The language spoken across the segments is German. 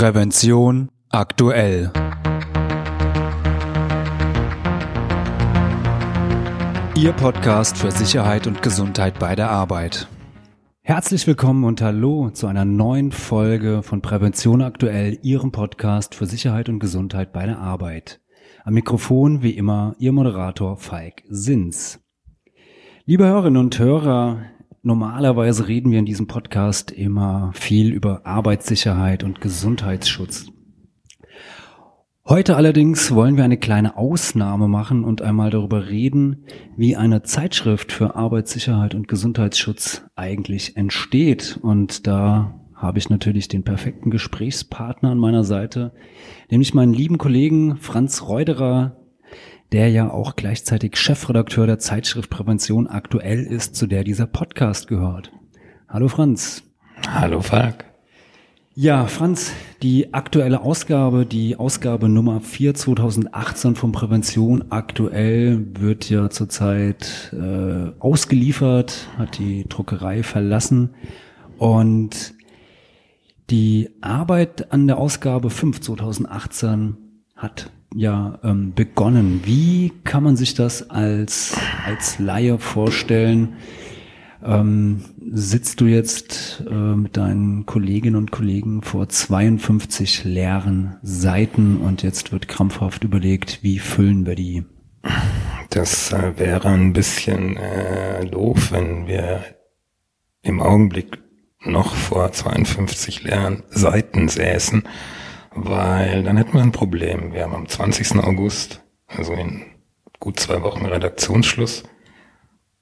Prävention aktuell. Ihr Podcast für Sicherheit und Gesundheit bei der Arbeit. Herzlich willkommen und hallo zu einer neuen Folge von Prävention aktuell, Ihrem Podcast für Sicherheit und Gesundheit bei der Arbeit. Am Mikrofon wie immer Ihr Moderator Falk Sins. Liebe Hörerinnen und Hörer, normalerweise reden wir in diesem Podcast immer viel über Arbeitssicherheit und Gesundheitsschutz. Heute allerdings wollen wir eine kleine Ausnahme machen und einmal darüber reden, wie eine Zeitschrift für Arbeitssicherheit und Gesundheitsschutz eigentlich entsteht. Und da habe ich natürlich den perfekten Gesprächspartner an meiner Seite, nämlich meinen lieben Kollegen Franz Reuderer, der ja auch gleichzeitig Chefredakteur der Zeitschrift Prävention aktuell ist, zu der dieser Podcast gehört. Hallo Franz. Hallo Falk. Ja, Franz, die aktuelle Ausgabe, die Ausgabe Nummer 4 2018 von Prävention aktuell wird ja zurzeit äh, ausgeliefert, hat die Druckerei verlassen und die Arbeit an der Ausgabe 5 2018 hat ja ähm, begonnen. Wie kann man sich das als, als Laie vorstellen? Ähm, sitzt du jetzt äh, mit deinen Kolleginnen und Kollegen vor 52 leeren Seiten und jetzt wird krampfhaft überlegt, wie füllen wir die? Das äh, wäre ein bisschen äh, doof, wenn wir im Augenblick noch vor 52 leeren Seiten säßen weil dann hätten wir ein Problem. Wir haben am 20. August, also in gut zwei Wochen Redaktionsschluss.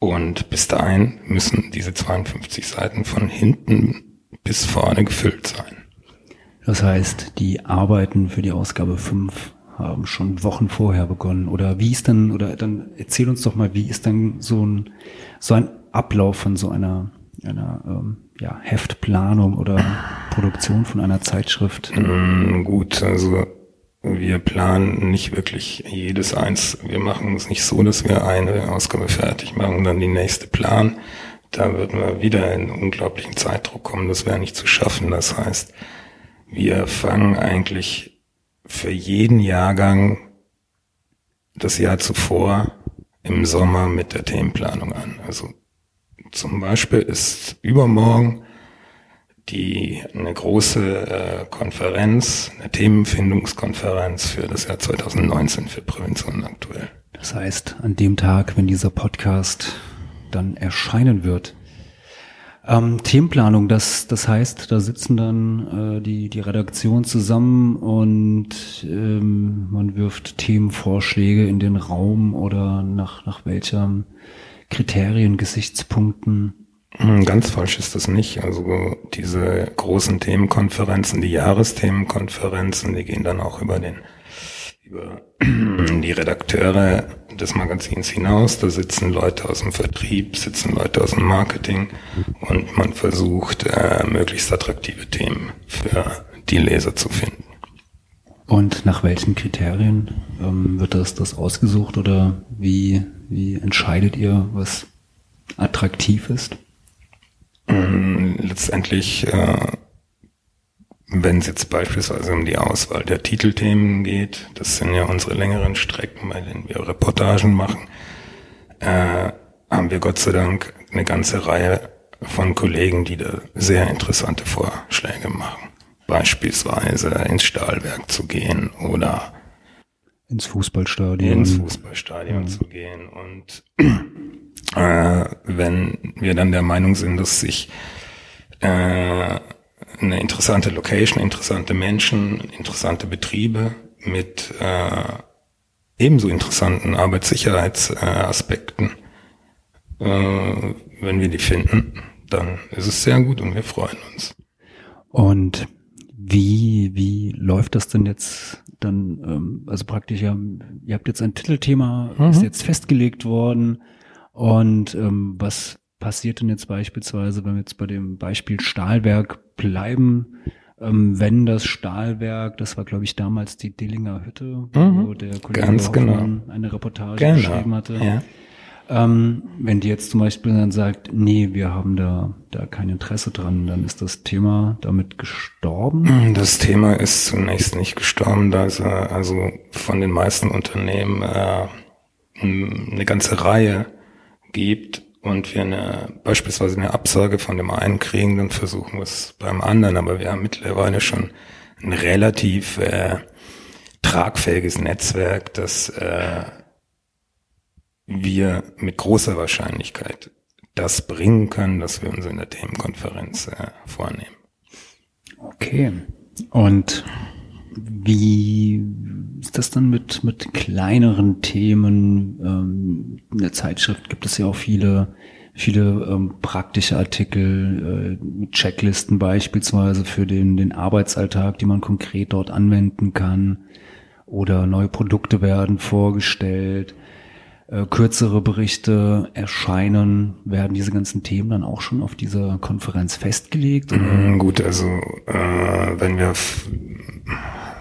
Und bis dahin müssen diese 52 Seiten von hinten bis vorne gefüllt sein. Das heißt, die Arbeiten für die Ausgabe 5 haben schon Wochen vorher begonnen. Oder wie ist denn, oder dann erzähl uns doch mal, wie ist denn so ein, so ein Ablauf von so einer, einer ähm, ja, Heftplanung oder Produktion von einer Zeitschrift? Mm, gut, also wir planen nicht wirklich jedes eins. Wir machen es nicht so, dass wir eine Ausgabe fertig machen und dann die nächste planen. Da würden wir wieder in unglaublichen Zeitdruck kommen. Das wäre nicht zu schaffen. Das heißt, wir fangen eigentlich für jeden Jahrgang das Jahr zuvor im Sommer mit der Themenplanung an. Also zum Beispiel ist übermorgen die eine große äh, Konferenz, eine Themenfindungskonferenz für das Jahr 2019 für Prävention aktuell. Das heißt, an dem Tag, wenn dieser Podcast dann erscheinen wird, ähm, Themenplanung, das, das heißt, da sitzen dann äh, die, die Redaktion zusammen und ähm, man wirft Themenvorschläge in den Raum oder nach, nach welchem Kriterien, Gesichtspunkten ganz falsch ist das nicht. Also diese großen Themenkonferenzen, die Jahresthemenkonferenzen, die gehen dann auch über den über die Redakteure des Magazins hinaus. Da sitzen Leute aus dem Vertrieb, sitzen Leute aus dem Marketing und man versucht, äh, möglichst attraktive Themen für die Leser zu finden. Und nach welchen Kriterien ähm, wird das, das ausgesucht oder wie, wie entscheidet ihr, was attraktiv ist? Ähm, letztendlich, äh, wenn es jetzt beispielsweise um die Auswahl der Titelthemen geht, das sind ja unsere längeren Strecken, bei denen wir Reportagen machen, äh, haben wir Gott sei Dank eine ganze Reihe von Kollegen, die da sehr interessante Vorschläge machen. Beispielsweise ins Stahlwerk zu gehen oder ins Fußballstadion. Ins Fußballstadion mhm. zu gehen und äh, wenn wir dann der Meinung sind, dass sich äh, eine interessante Location, interessante Menschen, interessante Betriebe mit äh, ebenso interessanten Arbeitssicherheitsaspekten, äh, wenn wir die finden, dann ist es sehr gut und wir freuen uns. Und wie, wie läuft das denn jetzt dann, ähm, also praktisch, ihr habt jetzt ein Titelthema, mhm. ist jetzt festgelegt worden, und ähm, was passiert denn jetzt beispielsweise, wenn wir jetzt bei dem Beispiel Stahlwerk bleiben, ähm, wenn das Stahlwerk, das war glaube ich damals die Dillinger Hütte, mhm. wo der Kollege Ganz genau. eine Reportage genau. geschrieben hatte. Ja. Ähm, wenn die jetzt zum Beispiel dann sagt, nee, wir haben da, da kein Interesse dran, dann ist das Thema damit gestorben? Das Thema ist zunächst nicht gestorben, da es äh, also von den meisten Unternehmen äh, eine ganze Reihe gibt und wir eine, beispielsweise eine Absage von dem einen kriegen, dann versuchen wir es beim anderen. Aber wir haben mittlerweile schon ein relativ äh, tragfähiges Netzwerk, das äh, wir mit großer Wahrscheinlichkeit das bringen können, dass wir uns in der Themenkonferenz äh, vornehmen. Okay. Und wie ist das dann mit, mit kleineren Themen? Ähm, in der Zeitschrift gibt es ja auch viele, viele ähm, praktische Artikel, äh, Checklisten beispielsweise für den, den Arbeitsalltag, die man konkret dort anwenden kann. Oder neue Produkte werden vorgestellt äh, kürzere Berichte erscheinen, werden diese ganzen Themen dann auch schon auf dieser Konferenz festgelegt? Oder? Mm, gut, also äh, wenn wir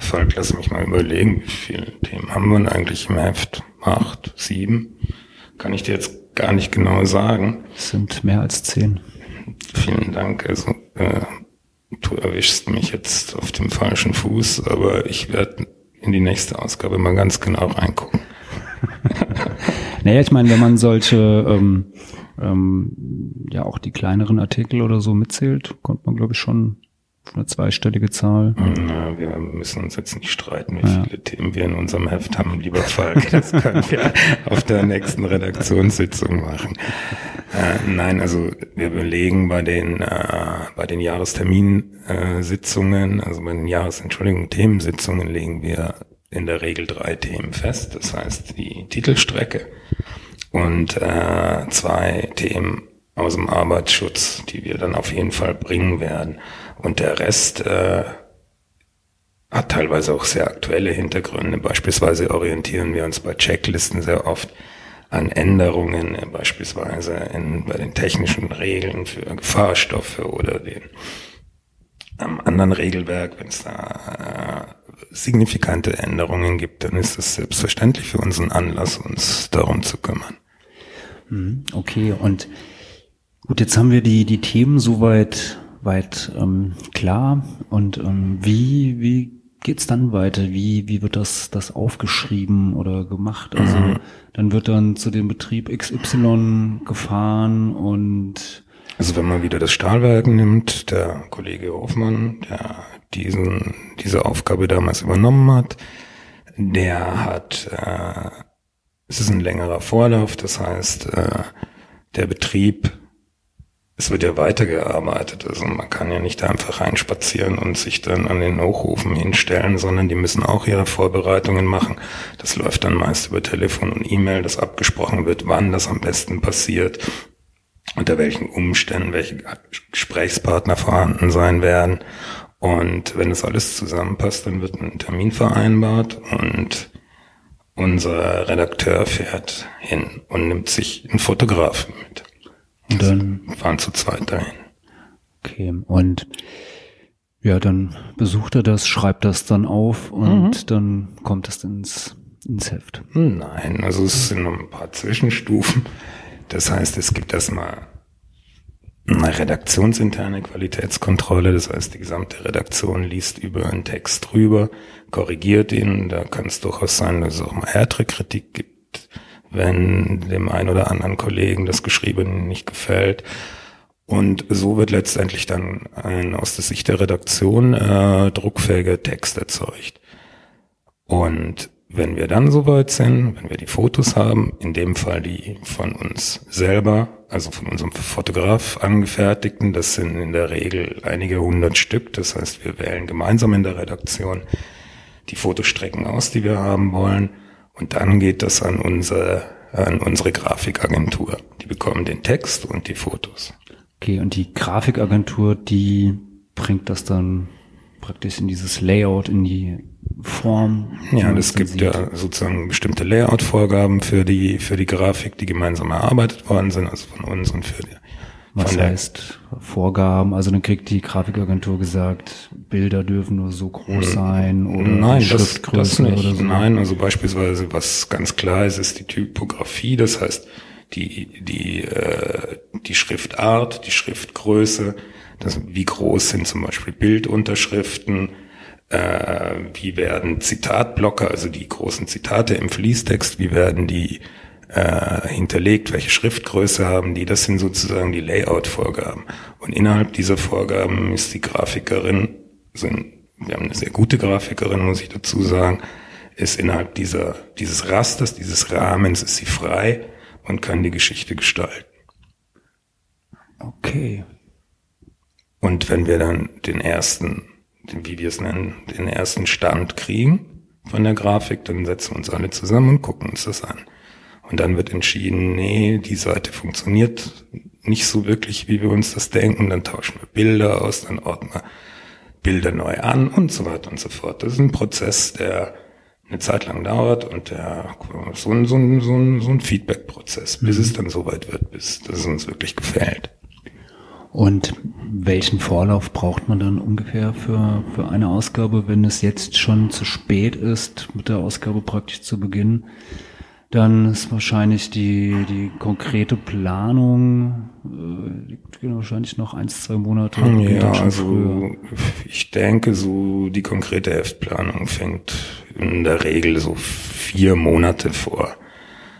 Falk, lass mich mal überlegen, wie viele Themen haben wir denn eigentlich im Heft? Acht, sieben? Kann ich dir jetzt gar nicht genau sagen. Es sind mehr als zehn. Vielen Dank. Also äh, du erwischst mich jetzt auf dem falschen Fuß, aber ich werde in die nächste Ausgabe mal ganz genau reingucken. naja, ich meine, wenn man solche, ähm, ähm, ja auch die kleineren Artikel oder so mitzählt, kommt man, glaube ich, schon eine zweistellige Zahl. Na, wir müssen uns jetzt nicht streiten, wie ja. viele Themen wir in unserem Heft haben, lieber Falk. Das können wir auf der nächsten Redaktionssitzung machen. Äh, nein, also wir belegen bei den äh, bei den Jahresterminsitzungen, also bei den Jahres, Entschuldigung, Themensitzungen legen wir in der Regel drei Themen fest. Das heißt die Titelstrecke und äh, zwei Themen aus dem Arbeitsschutz, die wir dann auf jeden Fall bringen werden. Und der Rest äh, hat teilweise auch sehr aktuelle Hintergründe. Beispielsweise orientieren wir uns bei Checklisten sehr oft an Änderungen, äh, beispielsweise in, bei den technischen Regeln für Gefahrstoffe oder den am anderen Regelwerk, wenn es da äh, signifikante Änderungen gibt, dann ist es selbstverständlich für uns ein Anlass, uns darum zu kümmern. Mhm, okay, und gut, jetzt haben wir die, die Themen soweit weit ähm, klar. Und ähm, wie, wie geht's dann weiter? Wie, wie wird das, das aufgeschrieben oder gemacht? Also mhm. dann wird dann zu dem Betrieb XY gefahren und also wenn man wieder das Stahlwerk nimmt, der Kollege Hofmann, der diesen, diese Aufgabe damals übernommen hat, der hat, äh, es ist ein längerer Vorlauf, das heißt, äh, der Betrieb, es wird ja weitergearbeitet, also man kann ja nicht einfach reinspazieren und sich dann an den Hochrufen hinstellen, sondern die müssen auch ihre Vorbereitungen machen. Das läuft dann meist über Telefon und E-Mail, dass abgesprochen wird, wann das am besten passiert, unter welchen Umständen welche Gesprächspartner vorhanden sein werden. Und wenn das alles zusammenpasst, dann wird ein Termin vereinbart und unser Redakteur fährt hin und nimmt sich einen Fotografen mit. Und dann fahren zu zweit dahin. Okay, und ja, dann besucht er das, schreibt das dann auf und mhm. dann kommt es ins, ins Heft. Nein, also es sind noch ein paar Zwischenstufen. Das heißt, es gibt erstmal eine redaktionsinterne Qualitätskontrolle. Das heißt, die gesamte Redaktion liest über einen Text drüber, korrigiert ihn. Da kann es durchaus sein, dass es auch mal härtere Kritik gibt, wenn dem einen oder anderen Kollegen das Geschriebene nicht gefällt. Und so wird letztendlich dann ein aus der Sicht der Redaktion äh, druckfähiger Text erzeugt. Und wenn wir dann soweit sind, wenn wir die Fotos haben, in dem Fall die von uns selber, also von unserem Fotograf angefertigten, das sind in der Regel einige hundert Stück, das heißt, wir wählen gemeinsam in der Redaktion die Fotostrecken aus, die wir haben wollen, und dann geht das an unsere, an unsere Grafikagentur. Die bekommen den Text und die Fotos. Okay, und die Grafikagentur, die bringt das dann praktisch in dieses Layout, in die Form. Ja, es gibt sieht. ja sozusagen bestimmte Layout-Vorgaben für die, für die Grafik, die gemeinsam erarbeitet worden sind, also von uns und für die. Was heißt Vorgaben? Also dann kriegt die Grafikagentur gesagt, Bilder dürfen nur so groß hm. sein oder Nein, Schriftgröße das, das oder so. Nein, also beispielsweise was ganz klar ist, ist die Typografie. Das heißt, die, die, äh, die Schriftart, die Schriftgröße, das, wie groß sind zum Beispiel Bildunterschriften, äh, wie werden Zitatblocker, also die großen Zitate im Fließtext, wie werden die äh, hinterlegt, welche Schriftgröße haben die, das sind sozusagen die Layout-Vorgaben. Und innerhalb dieser Vorgaben ist die Grafikerin, sind, wir haben eine sehr gute Grafikerin, muss ich dazu sagen, ist innerhalb dieser, dieses Rasters, dieses Rahmens ist sie frei und kann die Geschichte gestalten. Okay. Und wenn wir dann den ersten, wie wir es nennen, den ersten Stand kriegen von der Grafik, dann setzen wir uns alle zusammen und gucken uns das an. Und dann wird entschieden, nee, die Seite funktioniert nicht so wirklich, wie wir uns das denken. Dann tauschen wir Bilder aus, dann ordnen wir Bilder neu an und so weiter und so fort. Das ist ein Prozess, der eine Zeit lang dauert und der so ein, so ein, so ein, so ein Feedback-Prozess, bis mhm. es dann so weit wird, bis das uns wirklich gefällt. Und welchen Vorlauf braucht man dann ungefähr für, für eine Ausgabe, wenn es jetzt schon zu spät ist, mit der Ausgabe praktisch zu beginnen? Dann ist wahrscheinlich die, die konkrete Planung, äh, liegt wahrscheinlich noch eins, zwei Monate. Ja, also früher. ich denke, so die konkrete Heftplanung fängt in der Regel so vier Monate vor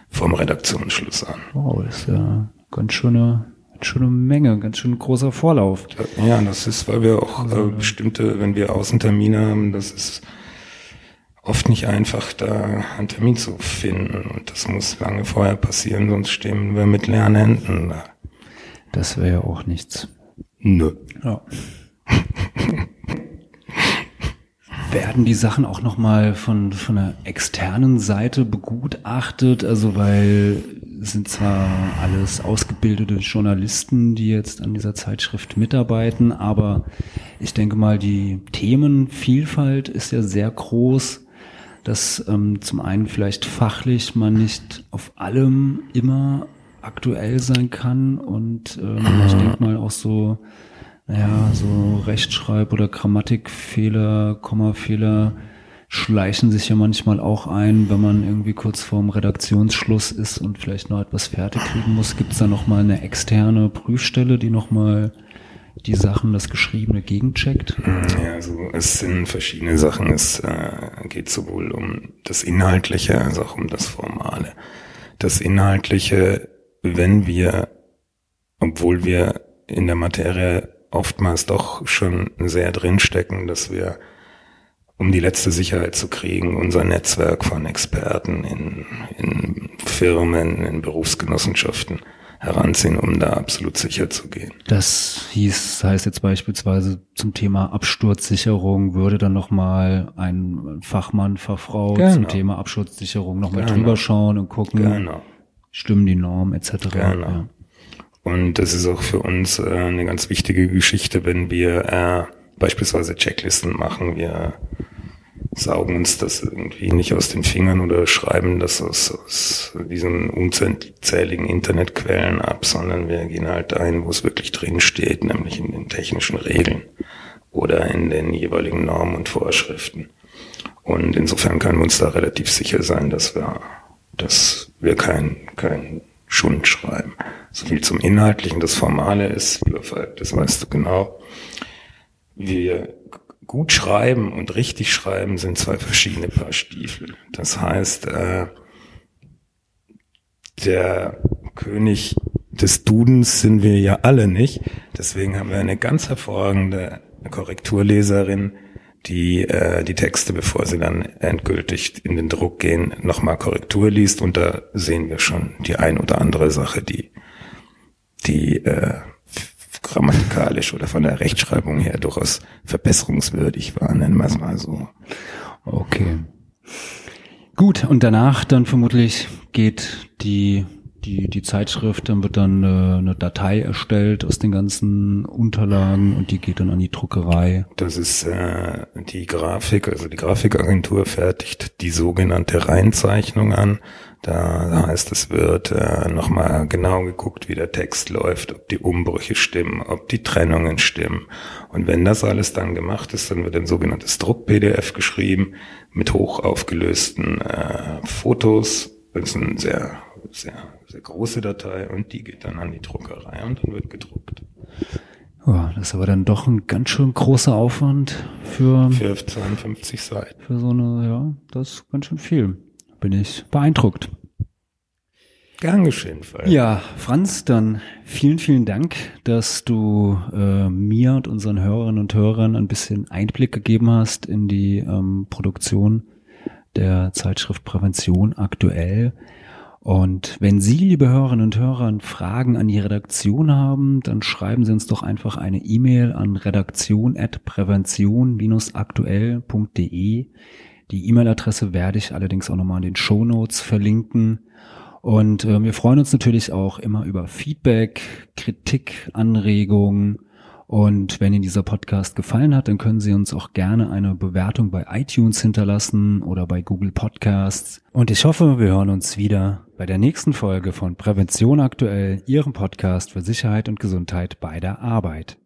vom Redaktionsschluss an. Wow, das ist ja ganz schöne, ganz schöne Menge, ganz schön großer Vorlauf. Ja, das ist, weil wir auch also, äh, bestimmte, wenn wir Außentermine haben, das ist oft nicht einfach, da einen Termin zu finden. Und das muss lange vorher passieren, sonst stehen wir mit leeren Händen da. Das wäre ja auch nichts. Nö. Ja. Werden die Sachen auch nochmal von, von der externen Seite begutachtet? Also, weil es sind zwar alles ausgebildete Journalisten, die jetzt an dieser Zeitschrift mitarbeiten, aber ich denke mal, die Themenvielfalt ist ja sehr groß dass ähm, zum einen vielleicht fachlich man nicht auf allem immer aktuell sein kann und ähm, ich denke mal auch so, naja, so Rechtschreib- oder Grammatikfehler, Kommafehler schleichen sich ja manchmal auch ein, wenn man irgendwie kurz vorm Redaktionsschluss ist und vielleicht noch etwas fertig kriegen muss. Gibt es da nochmal eine externe Prüfstelle, die nochmal die Sachen, das Geschriebene gegencheckt? Ja, also es sind verschiedene Sachen. Es äh, geht sowohl um das Inhaltliche als auch um das Formale. Das Inhaltliche, wenn wir, obwohl wir in der Materie oftmals doch schon sehr drinstecken, dass wir um die letzte Sicherheit zu kriegen, unser Netzwerk von Experten in, in Firmen, in Berufsgenossenschaften heranziehen, um da absolut sicher zu gehen. Das hieß, heißt jetzt beispielsweise zum Thema Absturzsicherung würde dann nochmal ein Fachmann, Fachfrau genau. zum Thema Absturzsicherung nochmal genau. drüber schauen und gucken, genau. stimmen die Normen etc. Genau. Ja. Und das ist auch für uns äh, eine ganz wichtige Geschichte, wenn wir äh, beispielsweise Checklisten machen. Wir saugen uns das irgendwie nicht aus den Fingern oder schreiben das aus, aus diesen unzähligen Internetquellen ab, sondern wir gehen halt ein, wo es wirklich drin steht, nämlich in den technischen Regeln oder in den jeweiligen Normen und Vorschriften. Und insofern können wir uns da relativ sicher sein, dass wir, dass wir kein, kein Schund schreiben. So viel zum Inhaltlichen. Das Formale ist, das weißt du genau. Wir gut schreiben und richtig schreiben sind zwei verschiedene Paar Stiefel. Das heißt, äh, der König des Dudens sind wir ja alle nicht. Deswegen haben wir eine ganz hervorragende Korrekturleserin, die äh, die Texte, bevor sie dann endgültig in den Druck gehen, nochmal Korrektur liest. Und da sehen wir schon die ein oder andere Sache, die, die äh, grammatikalisch oder von der Rechtschreibung her durchaus verbesserungswürdig war, nennen wir es mal so. Okay. Gut, und danach dann vermutlich geht die die, die Zeitschrift, dann wird dann eine, eine Datei erstellt aus den ganzen Unterlagen und die geht dann an die Druckerei. Das ist äh, die Grafik, also die Grafikagentur fertigt die sogenannte Reinzeichnung an. Da heißt es wird äh, nochmal genau geguckt, wie der Text läuft, ob die Umbrüche stimmen, ob die Trennungen stimmen. Und wenn das alles dann gemacht ist, dann wird ein sogenanntes Druck-PDF geschrieben mit hoch aufgelösten äh, Fotos. Das ist ein sehr sehr, sehr große Datei und die geht dann an die Druckerei und dann wird gedruckt. Ja, das ist aber dann doch ein ganz schön großer Aufwand für, Für 52 Seiten. für so eine, ja, das ist ganz schön viel. Bin ich beeindruckt. Gern geschehen, Fall. Ja, Franz, dann vielen, vielen Dank, dass du äh, mir und unseren Hörerinnen und Hörern ein bisschen Einblick gegeben hast in die ähm, Produktion der Zeitschrift Prävention aktuell. Und wenn Sie, liebe Hörerinnen und Hörer, Fragen an die Redaktion haben, dann schreiben Sie uns doch einfach eine E-Mail an redaktion.prävention-aktuell.de. Die E-Mail-Adresse werde ich allerdings auch nochmal in den Show Notes verlinken. Und äh, wir freuen uns natürlich auch immer über Feedback, Kritik, Anregungen. Und wenn Ihnen dieser Podcast gefallen hat, dann können Sie uns auch gerne eine Bewertung bei iTunes hinterlassen oder bei Google Podcasts. Und ich hoffe, wir hören uns wieder bei der nächsten Folge von Prävention aktuell, Ihrem Podcast für Sicherheit und Gesundheit bei der Arbeit.